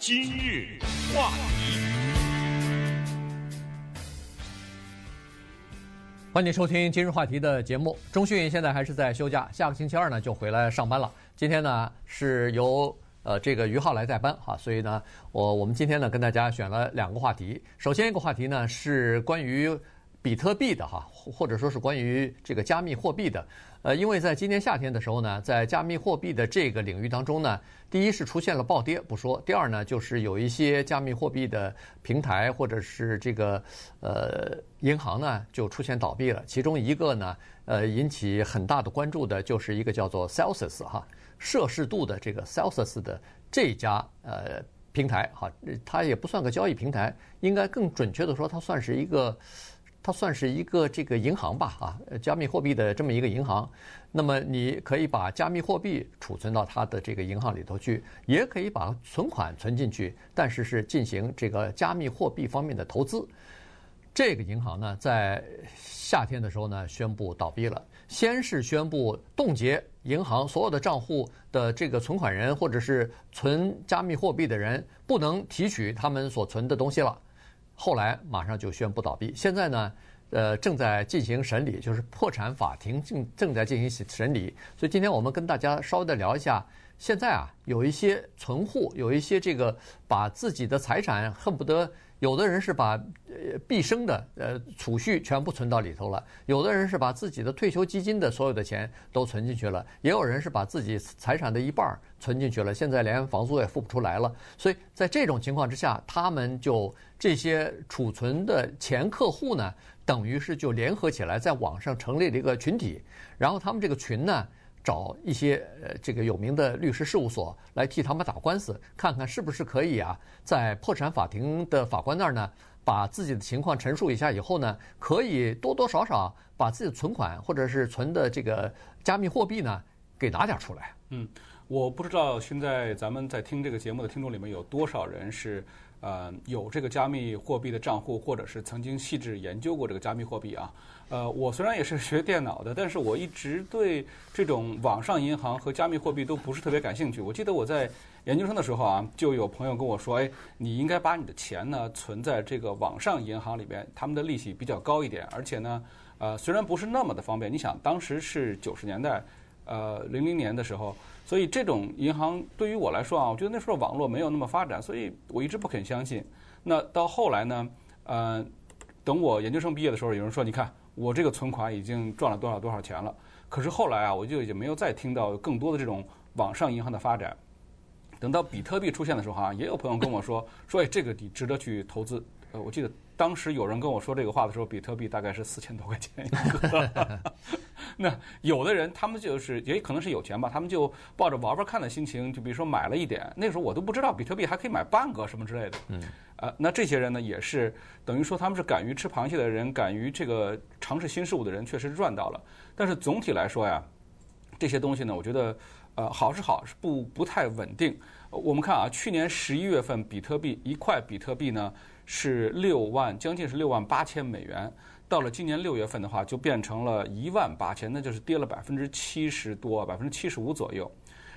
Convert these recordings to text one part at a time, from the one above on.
今日话题，欢迎收听今日话题的节目。中讯现在还是在休假，下个星期二呢就回来上班了。今天呢是由呃这个于浩来代班哈，所以呢我我们今天呢跟大家选了两个话题。首先一个话题呢是关于。比特币的哈，或者说是关于这个加密货币的，呃，因为在今年夏天的时候呢，在加密货币的这个领域当中呢，第一是出现了暴跌不说，第二呢就是有一些加密货币的平台或者是这个呃银行呢就出现倒闭了，其中一个呢呃引起很大的关注的就是一个叫做 Celsius 哈摄氏度的这个 Celsius 的这家呃平台哈，它也不算个交易平台，应该更准确的说，它算是一个。它算是一个这个银行吧，啊，加密货币的这么一个银行。那么你可以把加密货币储存到它的这个银行里头去，也可以把存款存进去，但是是进行这个加密货币方面的投资。这个银行呢，在夏天的时候呢，宣布倒闭了。先是宣布冻结银行所有的账户的这个存款人或者是存加密货币的人，不能提取他们所存的东西了。后来马上就宣布倒闭，现在呢，呃，正在进行审理，就是破产法庭正正在进行审理。所以今天我们跟大家稍微的聊一下，现在啊，有一些存户，有一些这个把自己的财产恨不得。有的人是把呃毕生的呃储蓄全部存到里头了，有的人是把自己的退休基金的所有的钱都存进去了，也有人是把自己财产的一半存进去了，现在连房租也付不出来了。所以在这种情况之下，他们就这些储存的前客户呢，等于是就联合起来在网上成立了一个群体，然后他们这个群呢。找一些呃这个有名的律师事务所来替他们打官司，看看是不是可以啊，在破产法庭的法官那儿呢，把自己的情况陈述一下以后呢，可以多多少少把自己的存款或者是存的这个加密货币呢给拿点出来。嗯，我不知道现在咱们在听这个节目的听众里面有多少人是。呃，有这个加密货币的账户，或者是曾经细致研究过这个加密货币啊。呃，我虽然也是学电脑的，但是我一直对这种网上银行和加密货币都不是特别感兴趣。我记得我在研究生的时候啊，就有朋友跟我说：“哎，你应该把你的钱呢存在这个网上银行里边，他们的利息比较高一点，而且呢，呃，虽然不是那么的方便。你想，当时是九十年代。”呃，零零年的时候，所以这种银行对于我来说啊，我觉得那时候网络没有那么发展，所以我一直不肯相信。那到后来呢，呃，等我研究生毕业的时候，有人说，你看我这个存款已经赚了多少多少钱了。可是后来啊，我就也没有再听到更多的这种网上银行的发展。等到比特币出现的时候啊，也有朋友跟我说，说哎，这个你值得去投资。呃，我记得当时有人跟我说这个话的时候，比特币大概是四千多块钱一个。那有的人他们就是也可能是有钱吧，他们就抱着玩玩看的心情，就比如说买了一点。那时候我都不知道比特币还可以买半个什么之类的。嗯。呃，那这些人呢，也是等于说他们是敢于吃螃蟹的人，敢于这个尝试新事物的人，确实赚到了。但是总体来说呀，这些东西呢，我觉得呃好是好，是不不太稳定。我们看啊，去年十一月份，比特币一块比特币呢。是六万，将近是六万八千美元。到了今年六月份的话，就变成了一万八千，那就是跌了百分之七十多，百分之七十五左右。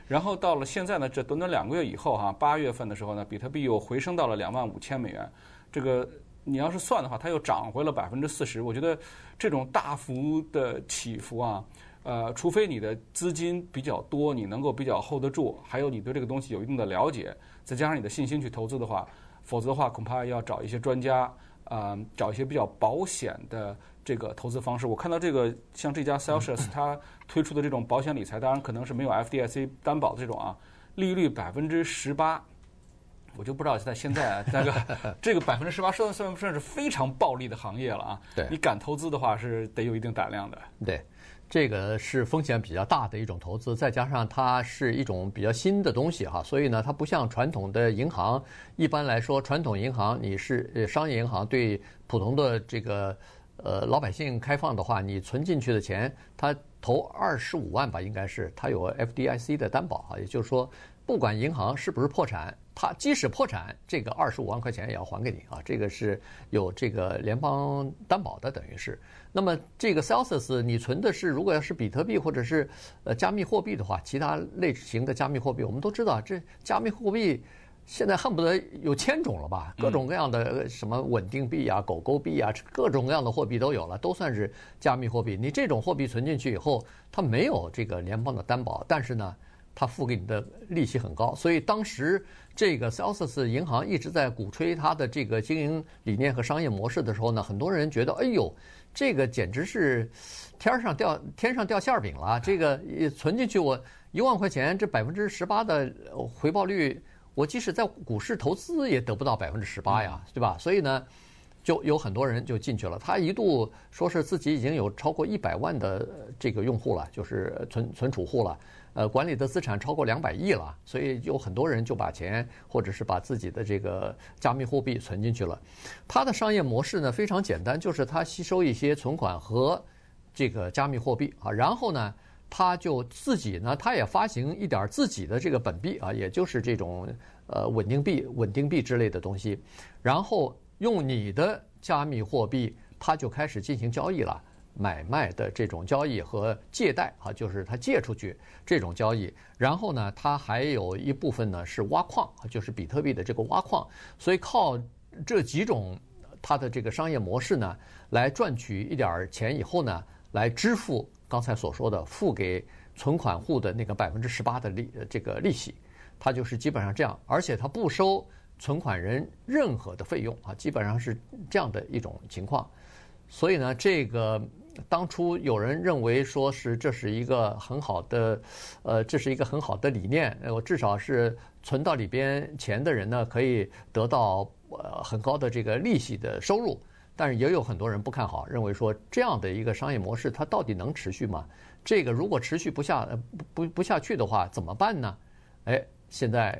然后到了现在呢，这短短两个月以后哈，八月份的时候呢，比特币又回升到了两万五千美元。这个你要是算的话，它又涨回了百分之四十。我觉得这种大幅的起伏啊，呃，除非你的资金比较多，你能够比较 hold 得住，还有你对这个东西有一定的了解，再加上你的信心去投资的话。否则的话，恐怕要找一些专家，啊、呃，找一些比较保险的这个投资方式。我看到这个像这家 Celsius 它推出的这种保险理财，当然可能是没有 FDIC 担保的这种啊，利率百分之十八，我就不知道在现在那个 这个百分之十八算算不算是非常暴利的行业了啊？对，你敢投资的话是得有一定胆量的。对。这个是风险比较大的一种投资，再加上它是一种比较新的东西哈，所以呢，它不像传统的银行。一般来说，传统银行你是商业银行对普通的这个呃老百姓开放的话，你存进去的钱，它投二十五万吧，应该是它有 FDIC 的担保哈，也就是说。不管银行是不是破产，它即使破产，这个二十五万块钱也要还给你啊！这个是有这个联邦担保的，等于是。那么这个 Celsius，你存的是如果要是比特币或者是呃加密货币的话，其他类型的加密货币，我们都知道，这加密货币现在恨不得有千种了吧，各种各样的什么稳定币啊、狗狗币啊，各种各样的货币都有了，都算是加密货币。你这种货币存进去以后，它没有这个联邦的担保，但是呢，它付给你的利息很高。所以当时这个 Celsius 银行一直在鼓吹它的这个经营理念和商业模式的时候呢，很多人觉得，哎呦，这个简直是天上掉天上掉馅饼了。这个存进去我一万块钱，这百分之十八的回报率。我即使在股市投资也得不到百分之十八呀，对吧？所以呢，就有很多人就进去了。他一度说是自己已经有超过一百万的这个用户了，就是存存储户了，呃，管理的资产超过两百亿了。所以有很多人就把钱或者是把自己的这个加密货币存进去了。它的商业模式呢非常简单，就是它吸收一些存款和这个加密货币啊，然后呢。他就自己呢，他也发行一点自己的这个本币啊，也就是这种呃稳定币、稳定币之类的东西，然后用你的加密货币，他就开始进行交易了，买卖的这种交易和借贷啊，就是他借出去这种交易。然后呢，他还有一部分呢是挖矿，就是比特币的这个挖矿。所以靠这几种他的这个商业模式呢，来赚取一点钱以后呢，来支付。刚才所说的付给存款户的那个百分之十八的利这个利息，它就是基本上这样，而且它不收存款人任何的费用啊，基本上是这样的一种情况。所以呢，这个当初有人认为说是这是一个很好的，呃，这是一个很好的理念，我至少是存到里边钱的人呢，可以得到呃很高的这个利息的收入。但是也有很多人不看好，认为说这样的一个商业模式，它到底能持续吗？这个如果持续不下，不不不下去的话，怎么办呢？哎，现在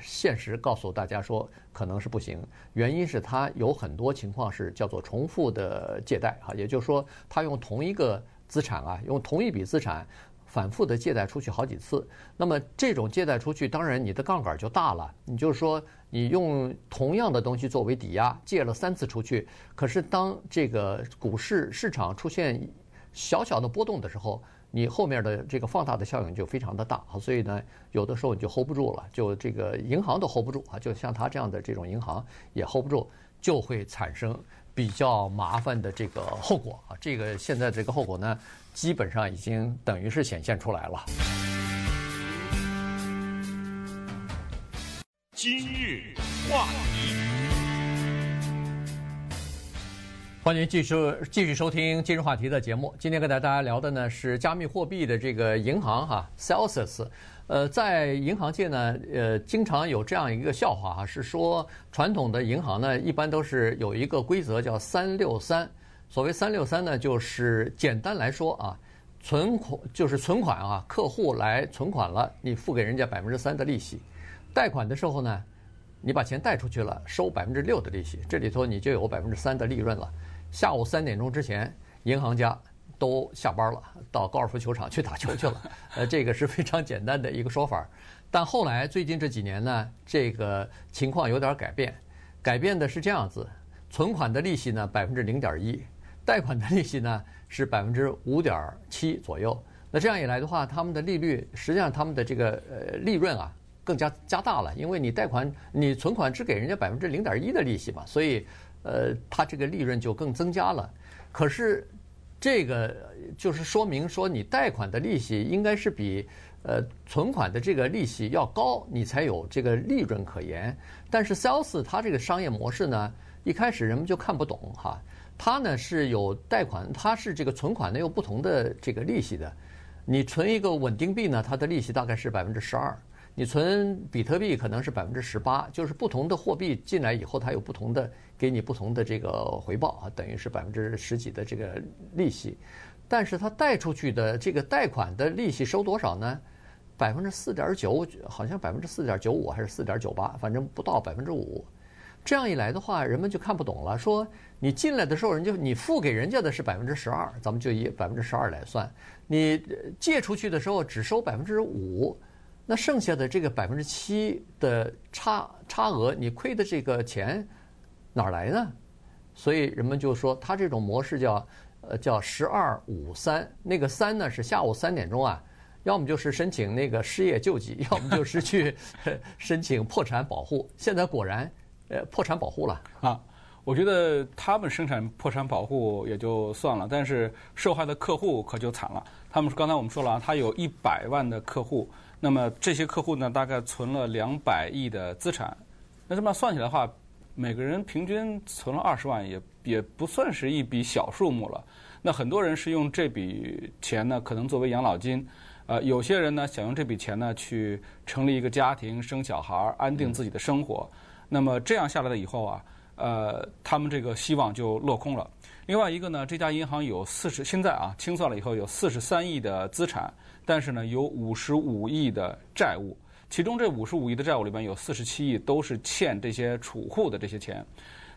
现实告诉大家说，可能是不行。原因是它有很多情况是叫做重复的借贷啊，也就是说，他用同一个资产啊，用同一笔资产。反复的借贷出去好几次，那么这种借贷出去，当然你的杠杆就大了。你就是说，你用同样的东西作为抵押，借了三次出去，可是当这个股市市场出现小小的波动的时候，你后面的这个放大的效应就非常的大啊。所以呢，有的时候你就 hold 不住了，就这个银行都 hold 不住啊，就像他这样的这种银行也 hold 不住，就会产生比较麻烦的这个后果啊。这个现在这个后果呢？基本上已经等于是显现出来了。今日话题，欢迎继续继续收听今日话题的节目。今天跟大家聊的呢是加密货币的这个银行哈，Celsius。呃，在银行界呢，呃，经常有这样一个笑话哈，是说传统的银行呢，一般都是有一个规则叫三六三。所谓三六三呢，就是简单来说啊，存款就是存款啊，客户来存款了，你付给人家百分之三的利息；贷款的时候呢，你把钱贷出去了，收百分之六的利息，这里头你就有百分之三的利润了。下午三点钟之前，银行家都下班了，到高尔夫球场去打球去了。呃，这个是非常简单的一个说法。但后来最近这几年呢，这个情况有点改变，改变的是这样子：存款的利息呢，百分之零点一。贷款的利息呢是百分之五点七左右，那这样一来的话，他们的利率实际上他们的这个呃利润啊更加加大了，因为你贷款你存款只给人家百分之零点一的利息嘛，所以呃他这个利润就更增加了。可是这个就是说明说你贷款的利息应该是比呃存款的这个利息要高，你才有这个利润可言。但是 Sales 它这个商业模式呢，一开始人们就看不懂哈。它呢是有贷款，它是这个存款呢有不同的这个利息的。你存一个稳定币呢，它的利息大概是百分之十二；你存比特币可能是百分之十八。就是不同的货币进来以后，它有不同的给你不同的这个回报啊，等于是百分之十几的这个利息。但是它贷出去的这个贷款的利息收多少呢？百分之四点九，好像百分之四点九五还是四点九八，反正不到百分之五。这样一来的话，人们就看不懂了。说你进来的时候，人家你付给人家的是百分之十二，咱们就以百分之十二来算。你借出去的时候只收百分之五，那剩下的这个百分之七的差差额，你亏的这个钱哪儿来呢？所以人们就说，他这种模式叫呃叫十二五三，那个三呢是下午三点钟啊，要么就是申请那个失业救济，要么就是去 申请破产保护。现在果然，呃，破产保护了啊。我觉得他们生产破产保护也就算了，但是受害的客户可就惨了。他们刚才我们说了啊，他有一百万的客户，那么这些客户呢，大概存了两百亿的资产。那这么算起来的话，每个人平均存了二十万，也也不算是一笔小数目了。那很多人是用这笔钱呢，可能作为养老金。呃，有些人呢，想用这笔钱呢，去成立一个家庭、生小孩、安定自己的生活。那么这样下来了以后啊。呃，他们这个希望就落空了。另外一个呢，这家银行有四十，现在啊清算了以后有四十三亿的资产，但是呢有五十五亿的债务，其中这五十五亿的债务里边有四十七亿都是欠这些储户的这些钱。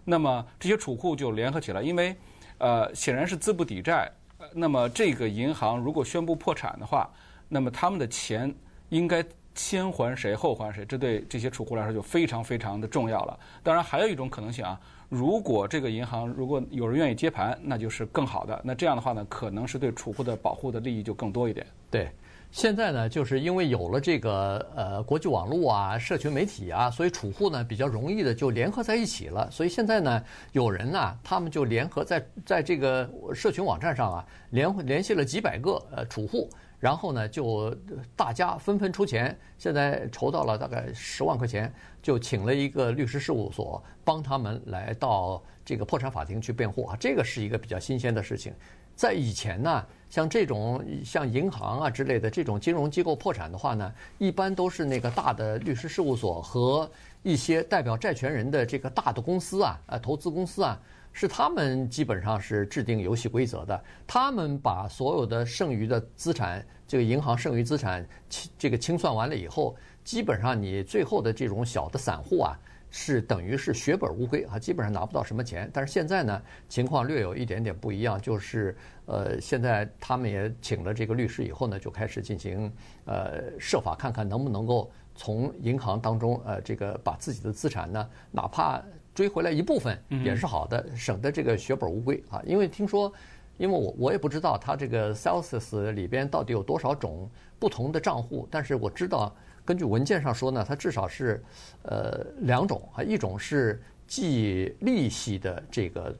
那么这些储户就联合起来，因为呃显然是资不抵债。那么这个银行如果宣布破产的话，那么他们的钱应该。先还谁后还谁，这对这些储户来说就非常非常的重要了。当然，还有一种可能性啊，如果这个银行如果有人愿意接盘，那就是更好的。那这样的话呢，可能是对储户的保护的利益就更多一点。对，现在呢，就是因为有了这个呃国际网络啊、社群媒体啊，所以储户呢比较容易的就联合在一起了。所以现在呢，有人呢，他们就联合在在这个社群网站上啊，联联系了几百个呃储户。然后呢，就大家纷纷出钱，现在筹到了大概十万块钱，就请了一个律师事务所帮他们来到这个破产法庭去辩护啊。这个是一个比较新鲜的事情。在以前呢，像这种像银行啊之类的这种金融机构破产的话呢，一般都是那个大的律师事务所和一些代表债权人的这个大的公司啊，呃，投资公司啊。是他们基本上是制定游戏规则的，他们把所有的剩余的资产，这个银行剩余资产清这个清算完了以后，基本上你最后的这种小的散户啊，是等于是血本无归啊，基本上拿不到什么钱。但是现在呢，情况略有一点点不一样，就是呃，现在他们也请了这个律师以后呢，就开始进行呃设法看看能不能够从银行当中呃这个把自己的资产呢，哪怕。追回来一部分也是好的，省得这个血本无归啊！因为听说，因为我我也不知道它这个 Celsius 里边到底有多少种不同的账户，但是我知道根据文件上说呢，它至少是呃两种啊，一种是计利息的这个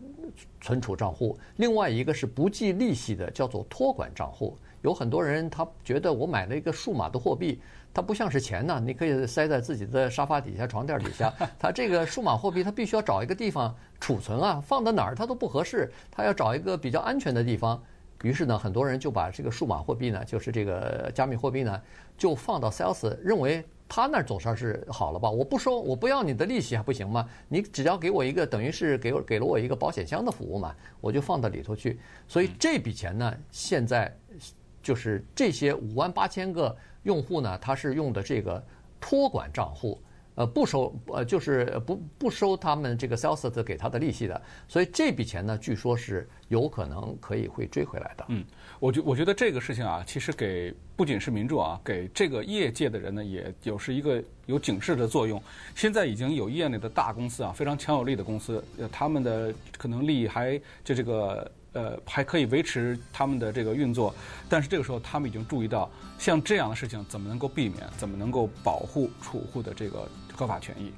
存储账户，另外一个是不计利息的，叫做托管账户。有很多人他觉得我买了一个数码的货币。它不像是钱呢，你可以塞在自己的沙发底下、床垫底下。它这个数码货币，它必须要找一个地方储存啊，放到哪儿它都不合适，它要找一个比较安全的地方。于是呢，很多人就把这个数码货币呢，就是这个加密货币呢，就放到 Celsius，认为他那儿总算是好了吧？我不收，我不要你的利息还不行吗？你只要给我一个，等于是给我给了我一个保险箱的服务嘛，我就放到里头去。所以这笔钱呢，现在就是这些五万八千个。用户呢，他是用的这个托管账户，呃，不收，呃，就是不不收他们这个 Celsius 给他的利息的，所以这笔钱呢，据说是有可能可以会追回来的。嗯，我觉我觉得这个事情啊，其实给不仅是民众啊，给这个业界的人呢，也有是一个有警示的作用。现在已经有业内的大公司啊，非常强有力的公司，呃，他们的可能利益还就这个。呃，还可以维持他们的这个运作，但是这个时候他们已经注意到，像这样的事情怎么能够避免，怎么能够保护储户的这个合法权益？